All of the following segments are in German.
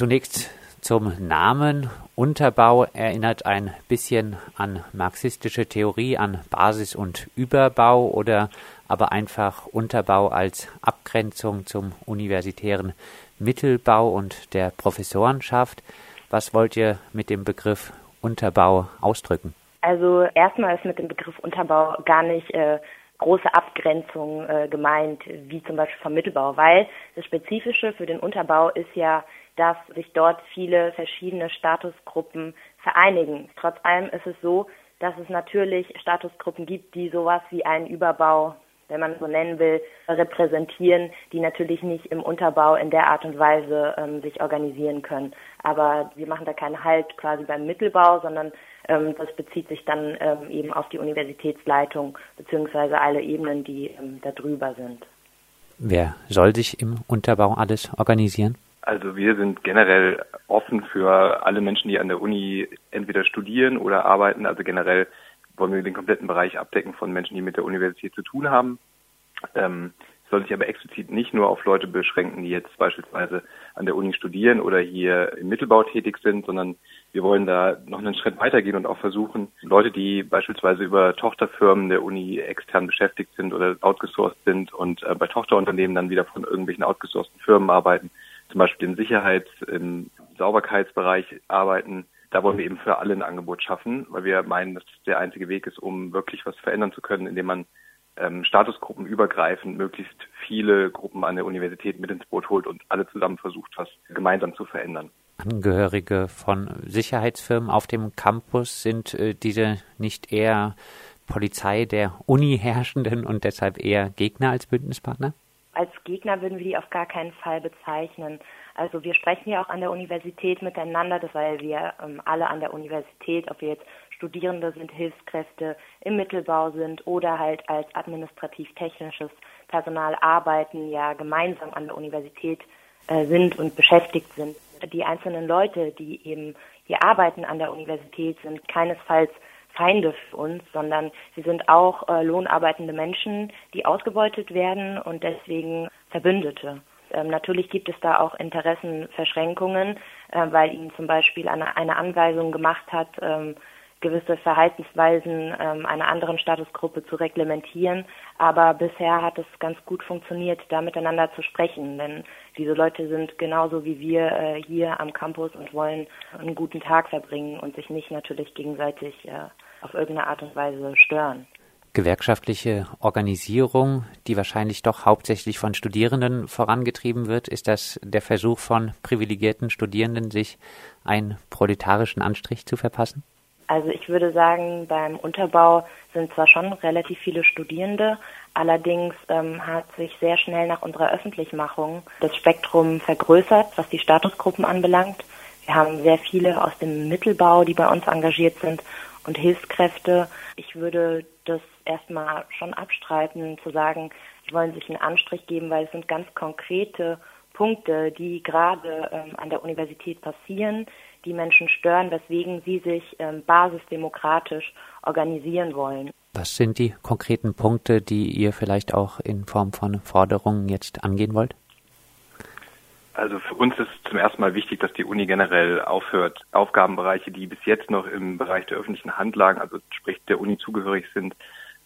Zunächst zum Namen. Unterbau erinnert ein bisschen an marxistische Theorie, an Basis- und Überbau oder aber einfach Unterbau als Abgrenzung zum universitären Mittelbau und der Professorenschaft. Was wollt ihr mit dem Begriff Unterbau ausdrücken? Also erstmal ist mit dem Begriff Unterbau gar nicht äh, große Abgrenzung äh, gemeint, wie zum Beispiel vom Mittelbau, weil das Spezifische für den Unterbau ist ja dass sich dort viele verschiedene Statusgruppen vereinigen. Trotz allem ist es so, dass es natürlich Statusgruppen gibt, die sowas wie einen Überbau, wenn man so nennen will, repräsentieren, die natürlich nicht im Unterbau in der Art und Weise ähm, sich organisieren können. Aber wir machen da keinen Halt quasi beim Mittelbau, sondern ähm, das bezieht sich dann ähm, eben auf die Universitätsleitung beziehungsweise alle Ebenen, die ähm, da drüber sind. Wer soll sich im Unterbau alles organisieren? Also wir sind generell offen für alle Menschen, die an der Uni entweder studieren oder arbeiten. Also generell wollen wir den kompletten Bereich abdecken von Menschen, die mit der Universität zu tun haben. Ähm, soll sich aber explizit nicht nur auf Leute beschränken, die jetzt beispielsweise an der Uni studieren oder hier im Mittelbau tätig sind, sondern wir wollen da noch einen Schritt weitergehen und auch versuchen, Leute, die beispielsweise über Tochterfirmen der Uni extern beschäftigt sind oder outgesourced sind und äh, bei Tochterunternehmen dann wieder von irgendwelchen outgesourcten Firmen arbeiten, zum Beispiel im Sicherheits-, im Sauberkeitsbereich arbeiten, da wollen wir eben für alle ein Angebot schaffen, weil wir meinen, dass das der einzige Weg ist, um wirklich was verändern zu können, indem man ähm, Statusgruppen übergreifend möglichst viele Gruppen an der Universität mit ins Boot holt und alle zusammen versucht, was gemeinsam zu verändern. Angehörige von Sicherheitsfirmen auf dem Campus sind äh, diese nicht eher Polizei der Uni herrschenden und deshalb eher Gegner als Bündnispartner? als Gegner würden wir die auf gar keinen Fall bezeichnen. Also wir sprechen ja auch an der Universität miteinander, das weil wir ähm, alle an der Universität, ob wir jetzt Studierende sind, Hilfskräfte im Mittelbau sind oder halt als administrativ-technisches Personal arbeiten, ja gemeinsam an der Universität äh, sind und beschäftigt sind. Die einzelnen Leute, die eben hier arbeiten an der Universität, sind keinesfalls Feinde für uns, sondern sie sind auch äh, lohnarbeitende Menschen, die ausgebeutet werden und deswegen Verbündete. Ähm, natürlich gibt es da auch Interessenverschränkungen, äh, weil ihnen zum Beispiel eine, eine Anweisung gemacht hat, ähm, gewisse Verhaltensweisen ähm, einer anderen Statusgruppe zu reglementieren. Aber bisher hat es ganz gut funktioniert, da miteinander zu sprechen. Denn diese Leute sind genauso wie wir äh, hier am Campus und wollen einen guten Tag verbringen und sich nicht natürlich gegenseitig äh, auf irgendeine Art und Weise stören. Gewerkschaftliche Organisierung, die wahrscheinlich doch hauptsächlich von Studierenden vorangetrieben wird, ist das der Versuch von privilegierten Studierenden, sich einen proletarischen Anstrich zu verpassen? Also ich würde sagen, beim Unterbau sind zwar schon relativ viele Studierende, allerdings ähm, hat sich sehr schnell nach unserer Öffentlichmachung das Spektrum vergrößert, was die Statusgruppen anbelangt. Wir haben sehr viele aus dem Mittelbau, die bei uns engagiert sind und Hilfskräfte. Ich würde das erstmal schon abstreiten, zu sagen, sie wollen sich einen Anstrich geben, weil es sind ganz konkrete Punkte, die gerade ähm, an der Universität passieren, die Menschen stören, weswegen sie sich ähm, basisdemokratisch organisieren wollen. Was sind die konkreten Punkte, die ihr vielleicht auch in Form von Forderungen jetzt angehen wollt? Also für uns ist zum ersten Mal wichtig, dass die Uni generell aufhört, Aufgabenbereiche, die bis jetzt noch im Bereich der öffentlichen Hand lagen, also sprich der Uni zugehörig sind,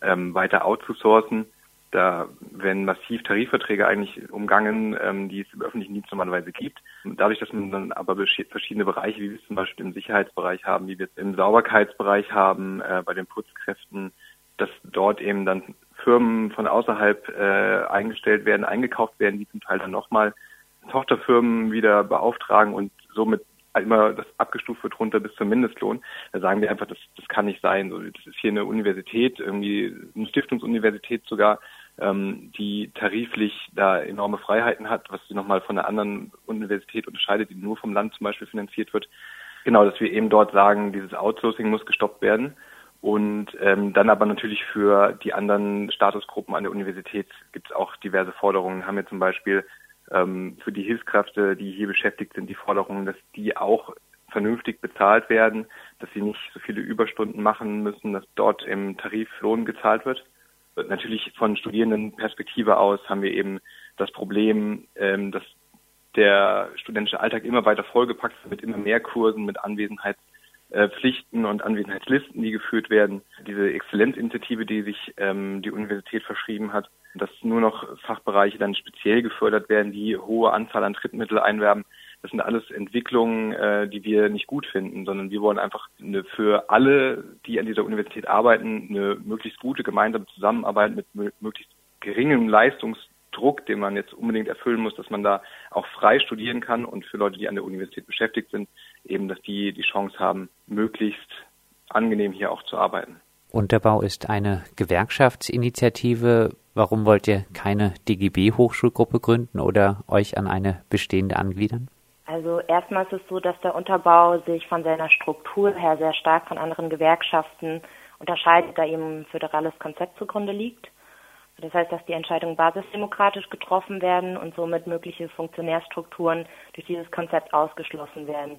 ähm, weiter outzusourcen. Da werden massiv Tarifverträge eigentlich umgangen, ähm, die es im öffentlichen Dienst normalerweise gibt. Dadurch, dass man dann aber verschiedene Bereiche, wie wir es zum Beispiel im Sicherheitsbereich haben, wie wir es im Sauberkeitsbereich haben, äh, bei den Putzkräften, dass dort eben dann Firmen von außerhalb äh, eingestellt werden, eingekauft werden, die zum Teil dann nochmal Tochterfirmen wieder beauftragen und somit immer das abgestuft wird runter bis zum Mindestlohn. Da sagen wir einfach, das, das kann nicht sein. So, das ist hier eine Universität, irgendwie eine Stiftungsuniversität sogar, ähm, die tariflich da enorme Freiheiten hat, was sie nochmal von einer anderen Universität unterscheidet, die nur vom Land zum Beispiel finanziert wird. Genau, dass wir eben dort sagen, dieses Outsourcing muss gestoppt werden. Und ähm, dann aber natürlich für die anderen Statusgruppen an der Universität gibt es auch diverse Forderungen. Haben wir zum Beispiel ähm, für die Hilfskräfte, die hier beschäftigt sind, die Forderungen, dass die auch vernünftig bezahlt werden, dass sie nicht so viele Überstunden machen müssen, dass dort im Tariflohn gezahlt wird natürlich von Studierendenperspektive aus haben wir eben das Problem, ähm, dass der studentische Alltag immer weiter vollgepackt wird mit immer mehr Kursen, mit Anwesenheitspflichten und Anwesenheitslisten, die geführt werden. Diese Exzellenzinitiative, die sich ähm, die Universität verschrieben hat, dass nur noch Fachbereiche dann speziell gefördert werden, die hohe Anzahl an Drittmittel einwerben. Das sind alles Entwicklungen, äh, die wir nicht gut finden, sondern wir wollen einfach eine, für alle, die an dieser Universität arbeiten, eine möglichst gute gemeinsame Zusammenarbeit mit möglichst geringem Leistungsdruck, den man jetzt unbedingt erfüllen muss, dass man da auch frei studieren kann und für Leute, die an der Universität beschäftigt sind, eben, dass die die Chance haben, möglichst angenehm hier auch zu arbeiten. Unterbau ist eine Gewerkschaftsinitiative. Warum wollt ihr keine DGB-Hochschulgruppe gründen oder euch an eine bestehende angliedern? Also erstmal ist es so, dass der Unterbau sich von seiner Struktur her sehr stark von anderen Gewerkschaften unterscheidet, da ihm ein föderales Konzept zugrunde liegt. Das heißt, dass die Entscheidungen basisdemokratisch getroffen werden und somit mögliche Funktionärstrukturen durch dieses Konzept ausgeschlossen werden.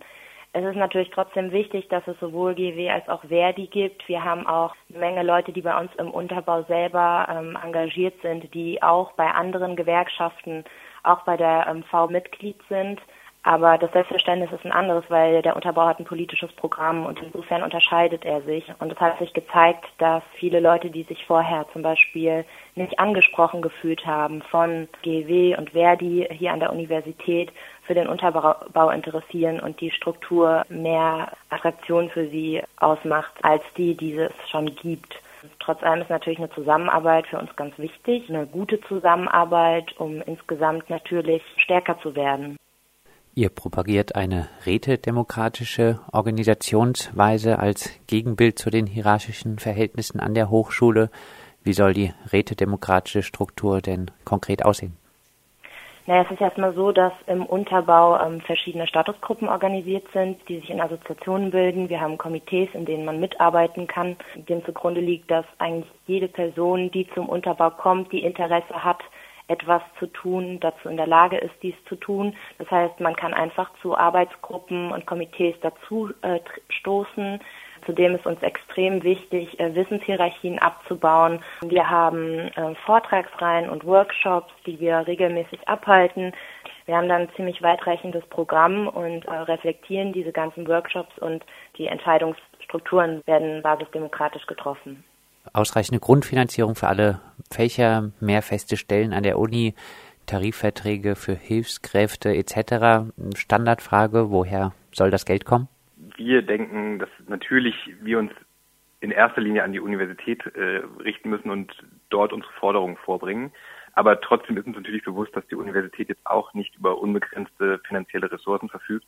Es ist natürlich trotzdem wichtig, dass es sowohl GW als auch Verdi gibt. Wir haben auch eine Menge Leute, die bei uns im Unterbau selber ähm, engagiert sind, die auch bei anderen Gewerkschaften, auch bei der ähm, V Mitglied sind. Aber das Selbstverständnis ist ein anderes, weil der Unterbau hat ein politisches Programm und insofern unterscheidet er sich. Und es hat sich gezeigt, dass viele Leute, die sich vorher zum Beispiel nicht angesprochen gefühlt haben von GW und Verdi hier an der Universität, für den Unterbau interessieren und die Struktur mehr Attraktion für sie ausmacht, als die, die es schon gibt. Trotz allem ist natürlich eine Zusammenarbeit für uns ganz wichtig, eine gute Zusammenarbeit, um insgesamt natürlich stärker zu werden. Ihr propagiert eine rätedemokratische Organisationsweise als Gegenbild zu den hierarchischen Verhältnissen an der Hochschule. Wie soll die rätedemokratische Struktur denn konkret aussehen? Naja, es ist erstmal so, dass im Unterbau ähm, verschiedene Statusgruppen organisiert sind, die sich in Assoziationen bilden. Wir haben Komitees, in denen man mitarbeiten kann, dem zugrunde liegt, dass eigentlich jede Person, die zum Unterbau kommt, die Interesse hat, etwas zu tun, dazu in der Lage ist, dies zu tun. Das heißt, man kann einfach zu Arbeitsgruppen und Komitees dazu äh, stoßen. Zudem ist uns extrem wichtig, äh, Wissenshierarchien abzubauen. Wir haben äh, Vortragsreihen und Workshops, die wir regelmäßig abhalten. Wir haben dann ein ziemlich weitreichendes Programm und äh, reflektieren diese ganzen Workshops und die Entscheidungsstrukturen werden basisdemokratisch getroffen ausreichende Grundfinanzierung für alle Fächer, mehr feste Stellen an der Uni, Tarifverträge für Hilfskräfte etc. Standardfrage, woher soll das Geld kommen? Wir denken, dass natürlich wir uns in erster Linie an die Universität äh, richten müssen und dort unsere Forderungen vorbringen. Aber trotzdem ist uns natürlich bewusst, dass die Universität jetzt auch nicht über unbegrenzte finanzielle Ressourcen verfügt.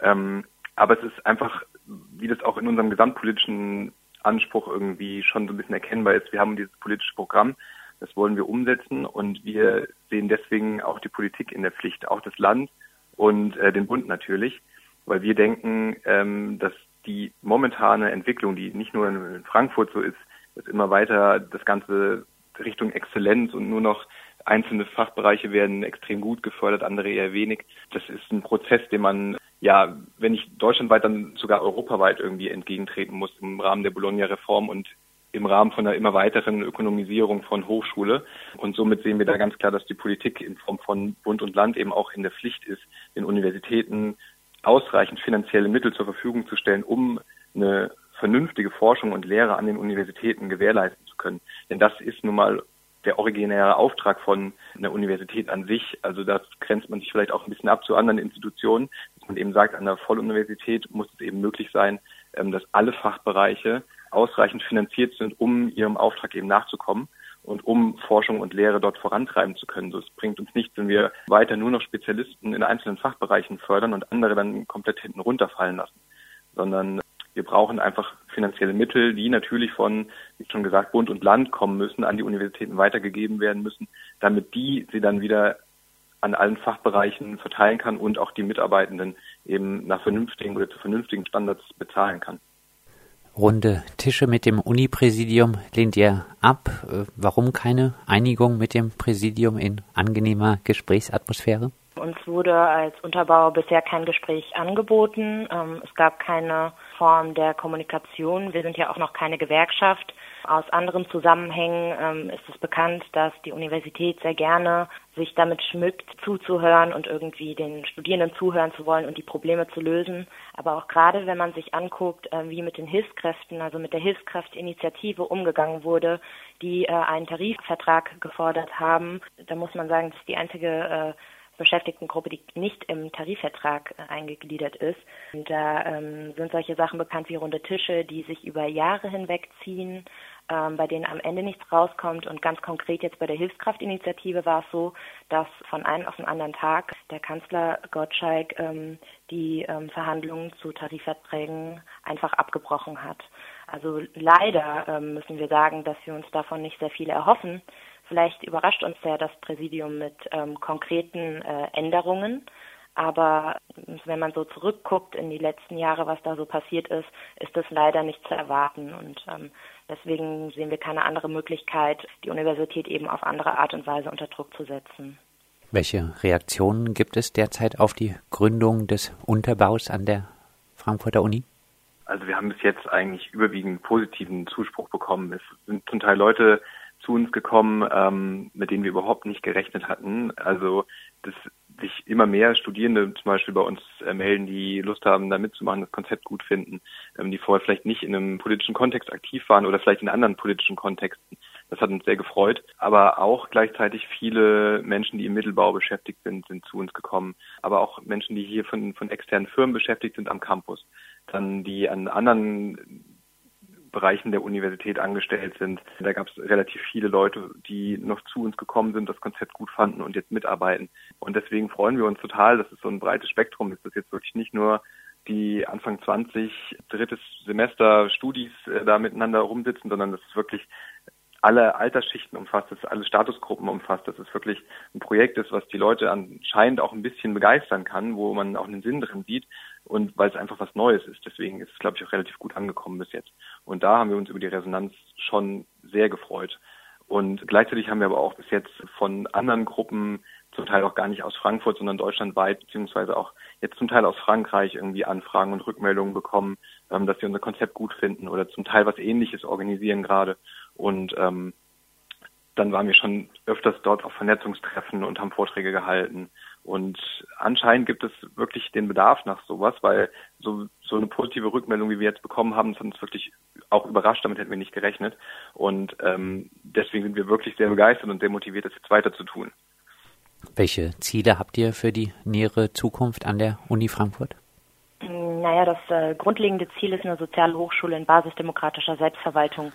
Ähm, aber es ist einfach, wie das auch in unserem gesamtpolitischen Anspruch irgendwie schon so ein bisschen erkennbar ist. Wir haben dieses politische Programm, das wollen wir umsetzen und wir sehen deswegen auch die Politik in der Pflicht, auch das Land und äh, den Bund natürlich, weil wir denken, ähm, dass die momentane Entwicklung, die nicht nur in Frankfurt so ist, dass immer weiter das Ganze Richtung Exzellenz und nur noch einzelne Fachbereiche werden extrem gut gefördert, andere eher wenig. Das ist ein Prozess, den man ja, wenn ich deutschlandweit, dann sogar europaweit irgendwie entgegentreten muss im Rahmen der Bologna-Reform und im Rahmen von einer immer weiteren Ökonomisierung von Hochschule. Und somit sehen wir da ganz klar, dass die Politik in Form von Bund und Land eben auch in der Pflicht ist, den Universitäten ausreichend finanzielle Mittel zur Verfügung zu stellen, um eine vernünftige Forschung und Lehre an den Universitäten gewährleisten zu können. Denn das ist nun mal der originäre Auftrag von einer Universität an sich. Also da grenzt man sich vielleicht auch ein bisschen ab zu anderen Institutionen, dass man eben sagt, an der Volluniversität muss es eben möglich sein, ähm, dass alle Fachbereiche ausreichend finanziert sind, um ihrem Auftrag eben nachzukommen und um Forschung und Lehre dort vorantreiben zu können. So, es bringt uns nichts, wenn wir weiter nur noch Spezialisten in einzelnen Fachbereichen fördern und andere dann komplett hinten runterfallen lassen, sondern wir brauchen einfach finanzielle Mittel, die natürlich von, wie schon gesagt, Bund und Land kommen müssen, an die Universitäten weitergegeben werden müssen, damit die sie dann wieder an allen Fachbereichen verteilen kann und auch die Mitarbeitenden eben nach vernünftigen oder zu vernünftigen Standards bezahlen kann. Runde Tische mit dem Uni-Präsidium lehnt ihr ab. Äh, warum keine Einigung mit dem Präsidium in angenehmer Gesprächsatmosphäre? Uns wurde als Unterbau bisher kein Gespräch angeboten. Ähm, es gab keine Form der Kommunikation. Wir sind ja auch noch keine Gewerkschaft. Aus anderen Zusammenhängen ähm, ist es bekannt, dass die Universität sehr gerne sich damit schmückt, zuzuhören und irgendwie den Studierenden zuhören zu wollen und die Probleme zu lösen. Aber auch gerade, wenn man sich anguckt, äh, wie mit den Hilfskräften, also mit der Hilfskräftinitiative umgegangen wurde, die äh, einen Tarifvertrag gefordert haben, da muss man sagen, dass die einzige äh, Beschäftigtengruppe, die nicht im Tarifvertrag äh, eingegliedert ist. Und da ähm, sind solche Sachen bekannt wie runde Tische, die sich über Jahre hinweg ziehen, ähm, bei denen am Ende nichts rauskommt. Und ganz konkret jetzt bei der Hilfskraftinitiative war es so, dass von einem auf den anderen Tag der Kanzler Gottschalk ähm, die ähm, Verhandlungen zu Tarifverträgen einfach abgebrochen hat. Also leider ähm, müssen wir sagen, dass wir uns davon nicht sehr viel erhoffen. Vielleicht überrascht uns ja das Präsidium mit ähm, konkreten äh, Änderungen. Aber wenn man so zurückguckt in die letzten Jahre, was da so passiert ist, ist das leider nicht zu erwarten. Und ähm, deswegen sehen wir keine andere Möglichkeit, die Universität eben auf andere Art und Weise unter Druck zu setzen. Welche Reaktionen gibt es derzeit auf die Gründung des Unterbaus an der Frankfurter Uni? Also wir haben bis jetzt eigentlich überwiegend positiven Zuspruch bekommen. Es sind zum Teil Leute zu uns gekommen, ähm, mit denen wir überhaupt nicht gerechnet hatten. Also dass sich immer mehr Studierende zum Beispiel bei uns äh, melden, die Lust haben, da mitzumachen, das Konzept gut finden, ähm, die vorher vielleicht nicht in einem politischen Kontext aktiv waren oder vielleicht in anderen politischen Kontexten. Das hat uns sehr gefreut. Aber auch gleichzeitig viele Menschen, die im Mittelbau beschäftigt sind, sind zu uns gekommen. Aber auch Menschen, die hier von, von externen Firmen beschäftigt sind am Campus. Dann die an anderen Bereichen der Universität angestellt sind. Da gab es relativ viele Leute, die noch zu uns gekommen sind, das Konzept gut fanden und jetzt mitarbeiten. Und deswegen freuen wir uns total, dass es so ein breites Spektrum ist, dass jetzt wirklich nicht nur die Anfang 20 drittes Semester Studis äh, da miteinander rumsitzen, sondern dass es wirklich alle Altersschichten umfasst, dass es alle Statusgruppen umfasst, dass es wirklich ein Projekt ist, was die Leute anscheinend auch ein bisschen begeistern kann, wo man auch einen Sinn drin sieht und weil es einfach was Neues ist. Deswegen ist es, glaube ich, auch relativ gut angekommen bis jetzt. Und da haben wir uns über die Resonanz schon sehr gefreut. Und gleichzeitig haben wir aber auch bis jetzt von anderen Gruppen, zum Teil auch gar nicht aus Frankfurt, sondern deutschlandweit, beziehungsweise auch jetzt zum Teil aus Frankreich irgendwie Anfragen und Rückmeldungen bekommen, ähm, dass sie unser Konzept gut finden oder zum Teil was ähnliches organisieren gerade. Und ähm, dann waren wir schon öfters dort auf Vernetzungstreffen und haben Vorträge gehalten. Und anscheinend gibt es wirklich den Bedarf nach sowas, weil so, so eine positive Rückmeldung, wie wir jetzt bekommen haben, das hat uns wirklich auch überrascht, damit hätten wir nicht gerechnet. Und ähm, deswegen sind wir wirklich sehr begeistert und sehr motiviert, das jetzt weiter zu tun. Welche Ziele habt ihr für die nähere Zukunft an der Uni Frankfurt? Naja, das äh, grundlegende Ziel ist eine soziale Hochschule in basisdemokratischer Selbstverwaltung.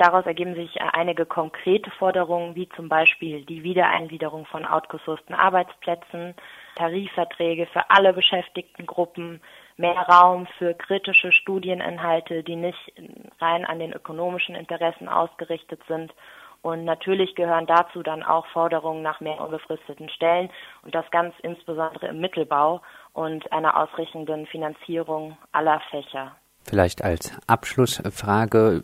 Daraus ergeben sich äh, einige konkrete Forderungen, wie zum Beispiel die Wiedereingliederung von outgesourcten Arbeitsplätzen, Tarifverträge für alle beschäftigten Gruppen, mehr Raum für kritische Studieninhalte, die nicht rein an den ökonomischen Interessen ausgerichtet sind. Und natürlich gehören dazu dann auch Forderungen nach mehr unbefristeten Stellen und das ganz insbesondere im Mittelbau und einer ausrichtenden Finanzierung aller Fächer. Vielleicht als Abschlussfrage.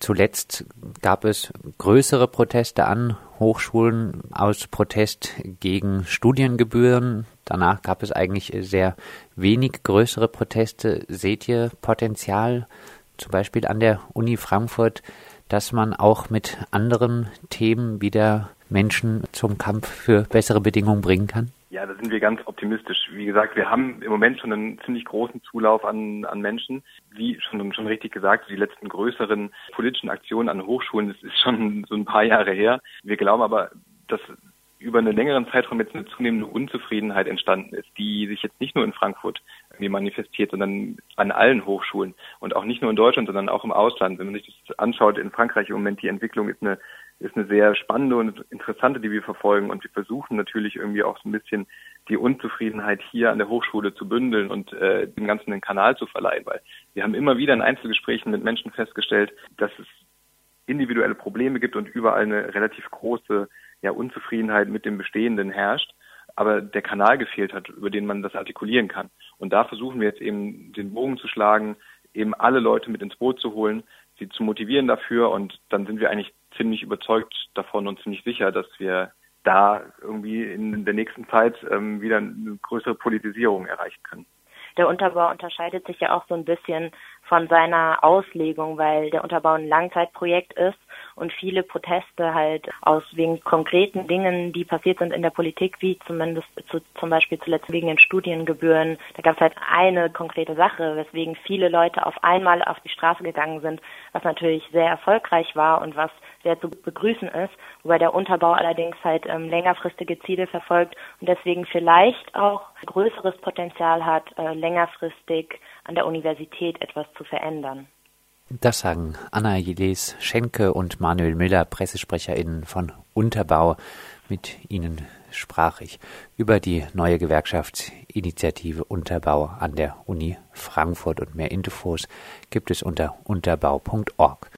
Zuletzt gab es größere Proteste an Hochschulen aus Protest gegen Studiengebühren. Danach gab es eigentlich sehr wenig größere Proteste. Seht ihr Potenzial, zum Beispiel an der Uni Frankfurt, dass man auch mit anderen Themen wieder Menschen zum Kampf für bessere Bedingungen bringen kann? Ja, da sind wir ganz optimistisch. Wie gesagt, wir haben im Moment schon einen ziemlich großen Zulauf an, an Menschen. Wie schon, schon richtig gesagt, die letzten größeren politischen Aktionen an Hochschulen, das ist schon so ein paar Jahre her. Wir glauben aber, dass über einen längeren Zeitraum jetzt eine zunehmende Unzufriedenheit entstanden ist, die sich jetzt nicht nur in Frankfurt irgendwie manifestiert, sondern an allen Hochschulen und auch nicht nur in Deutschland, sondern auch im Ausland. Wenn man sich das anschaut, in Frankreich im Moment die Entwicklung ist eine ist eine sehr spannende und interessante, die wir verfolgen. Und wir versuchen natürlich irgendwie auch so ein bisschen die Unzufriedenheit hier an der Hochschule zu bündeln und äh, dem Ganzen einen Kanal zu verleihen, weil wir haben immer wieder in Einzelgesprächen mit Menschen festgestellt, dass es individuelle Probleme gibt und überall eine relativ große ja, Unzufriedenheit mit dem Bestehenden herrscht, aber der Kanal gefehlt hat, über den man das artikulieren kann. Und da versuchen wir jetzt eben den Bogen zu schlagen, eben alle Leute mit ins Boot zu holen, sie zu motivieren dafür und dann sind wir eigentlich ziemlich überzeugt davon und ziemlich sicher, dass wir da irgendwie in der nächsten Zeit ähm, wieder eine größere Politisierung erreichen können. der Unterbau unterscheidet sich ja auch so ein bisschen von seiner Auslegung, weil der Unterbau ein Langzeitprojekt ist und viele Proteste halt aus wegen konkreten Dingen, die passiert sind in der Politik, wie zumindest zu, zum Beispiel zuletzt wegen den Studiengebühren. Da gab es halt eine konkrete Sache, weswegen viele Leute auf einmal auf die Straße gegangen sind, was natürlich sehr erfolgreich war und was sehr zu begrüßen ist, wobei der Unterbau allerdings halt ähm, längerfristige Ziele verfolgt und deswegen vielleicht auch größeres Potenzial hat, äh, längerfristig an der Universität etwas zu verändern. Das sagen Anna Jeles Schenke und Manuel Müller, PressesprecherInnen von Unterbau. Mit ihnen sprach ich über die neue Gewerkschaftsinitiative Unterbau an der Uni Frankfurt und mehr Infos gibt es unter unterbau.org.